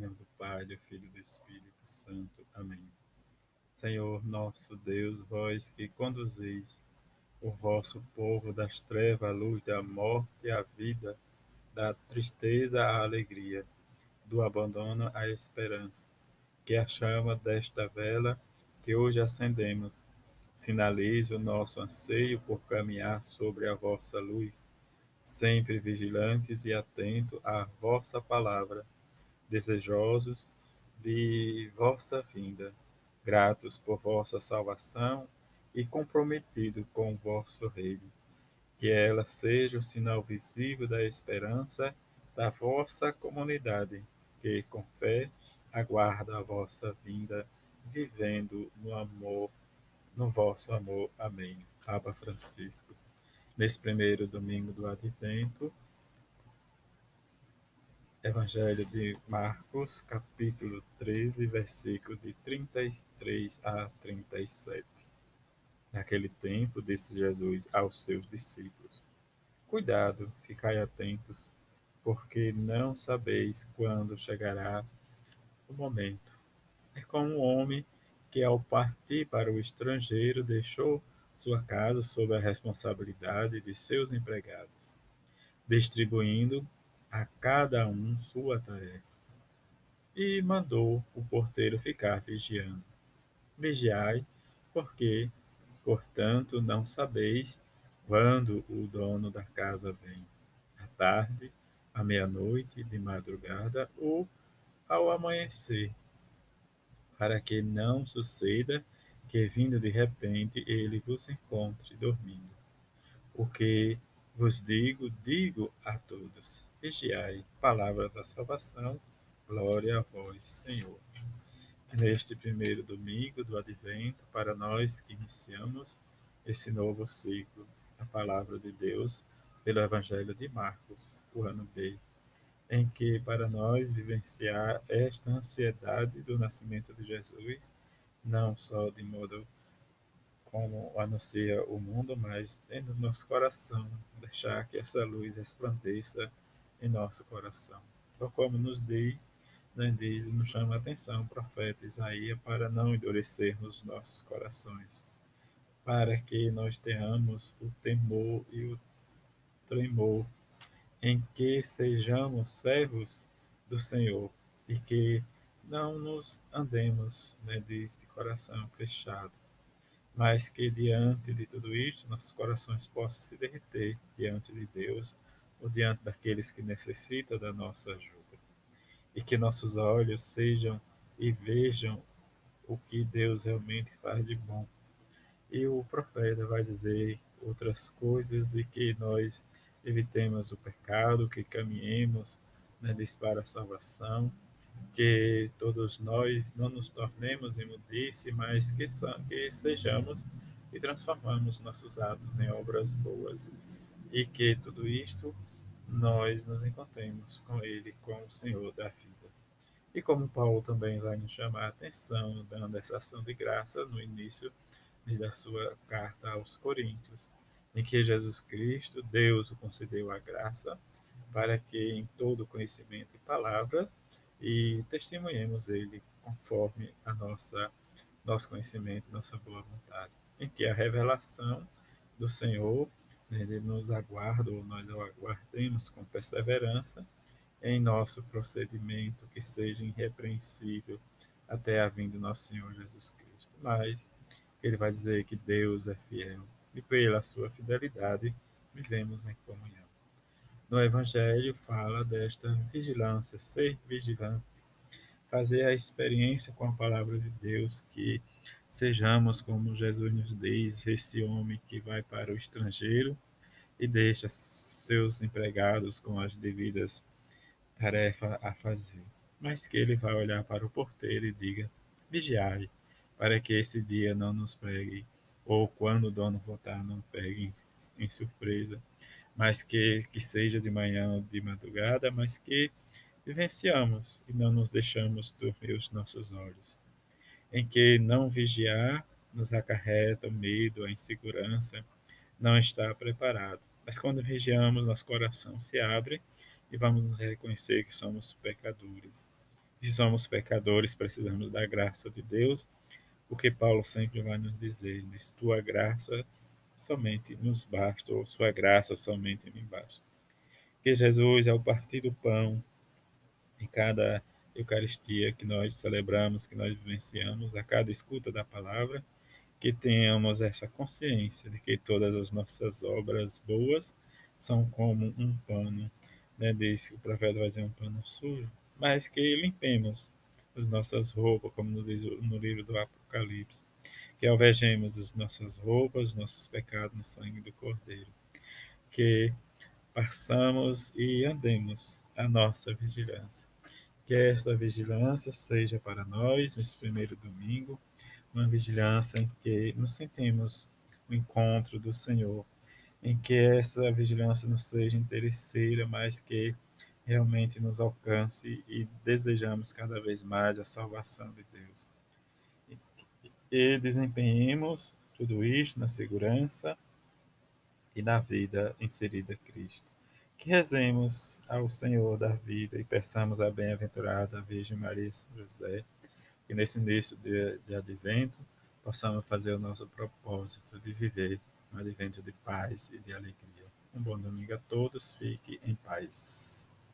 nome do Pai, do Filho e do Espírito Santo. Amém. Senhor nosso Deus, vós que conduzis o vosso povo das trevas à luz, da morte à vida, da tristeza à alegria, do abandono à esperança, que a chama desta vela que hoje acendemos sinalize o nosso anseio por caminhar sobre a vossa luz, sempre vigilantes e atentos à vossa palavra desejosos de vossa vinda, gratos por vossa salvação e comprometidos com o vosso reino. Que ela seja o sinal visível da esperança da vossa comunidade, que com fé aguarda a vossa vinda, vivendo no amor, no vosso amor. Amém. Papa Francisco. Nesse primeiro domingo do Advento, Evangelho de Marcos, capítulo 13, versículo de 33 a 37. Naquele tempo, disse Jesus aos seus discípulos: Cuidado, ficai atentos, porque não sabeis quando chegará o momento. É como um homem que, ao partir para o estrangeiro, deixou sua casa sob a responsabilidade de seus empregados, distribuindo a cada um sua tarefa. E mandou o porteiro ficar vigiando. Vigiai, porque, portanto, não sabeis quando o dono da casa vem, à tarde, à meia-noite, de madrugada ou ao amanhecer, para que não suceda que, vindo de repente, ele vos encontre dormindo. Porque vos digo, digo a todos: vigiai, palavra da salvação, glória a vós, Senhor. Neste primeiro domingo do Advento, para nós que iniciamos esse novo ciclo, a palavra de Deus, pelo Evangelho de Marcos, o ano D, em que para nós vivenciar esta ansiedade do nascimento de Jesus, não só de modo como anuncia o mundo, mas dentro do nosso coração, deixar que essa luz resplandeça em nosso coração. Ou como nos diz, né, diz nos chama a atenção o profeta Isaías para não endurecermos nossos corações, para que nós tenhamos o temor e o tremor em que sejamos servos do Senhor e que não nos andemos, né, de coração fechado, mas que diante de tudo isto nossos corações possam se derreter diante de Deus ou diante daqueles que necessitam da nossa ajuda. E que nossos olhos sejam e vejam o que Deus realmente faz de bom. E o profeta vai dizer outras coisas e que nós evitemos o pecado, que caminhemos né, para a salvação, que todos nós não nos tornemos imundice, mas que, que sejamos e transformamos nossos atos em obras boas. E que tudo isto nós nos encontremos com Ele, com o Senhor da vida. E como Paulo também vai nos chamar a atenção, dando essa ação de graça no início da sua carta aos Coríntios, em que Jesus Cristo, Deus, o concedeu a graça para que em todo conhecimento e palavra e testemunhemos Ele conforme a nossa nosso conhecimento, nossa boa vontade, em que a revelação do Senhor ele nos aguarda, ou nós o aguardemos com perseverança em nosso procedimento que seja irrepreensível até a vinda do nosso Senhor Jesus Cristo. Mas ele vai dizer que Deus é fiel e pela sua fidelidade vivemos em comunhão. No Evangelho fala desta vigilância, ser vigilante, fazer a experiência com a palavra de Deus que Sejamos como Jesus nos diz, esse homem que vai para o estrangeiro e deixa seus empregados com as devidas tarefas a fazer, mas que ele vai olhar para o porteiro e diga: vigiai, para que esse dia não nos pegue, ou quando o dono voltar, não pegue em, em surpresa, mas que, que seja de manhã ou de madrugada, mas que vivenciamos e não nos deixamos dormir os nossos olhos em que não vigiar nos acarreta o medo, a insegurança, não estar preparado. Mas quando vigiamos, nosso coração se abre e vamos reconhecer que somos pecadores. Se somos pecadores, precisamos da graça de Deus, porque Paulo sempre vai nos dizer: diz, tua graça somente nos basta, ou sua graça somente me basta. Que Jesus, ao partir do pão, em cada Eucaristia que nós celebramos, que nós vivenciamos, a cada escuta da palavra, que tenhamos essa consciência de que todas as nossas obras boas são como um pano, né? diz que o profeta vai dizer um pano sujo, mas que limpemos as nossas roupas, como nos diz no livro do Apocalipse, que alvejemos as nossas roupas, os nossos pecados no sangue do Cordeiro, que passamos e andemos a nossa vigilância. Que esta vigilância seja para nós, nesse primeiro domingo, uma vigilância em que nos sentimos o encontro do Senhor, em que essa vigilância não seja interesseira, mas que realmente nos alcance e desejamos cada vez mais a salvação de Deus. E desempenhemos tudo isto na segurança e na vida inserida em Cristo. Que rezemos ao Senhor da vida e peçamos a bem-aventurada Virgem Maria São José que nesse início de, de advento possamos fazer o nosso propósito de viver um advento de paz e de alegria. Um bom domingo a todos, fique em paz.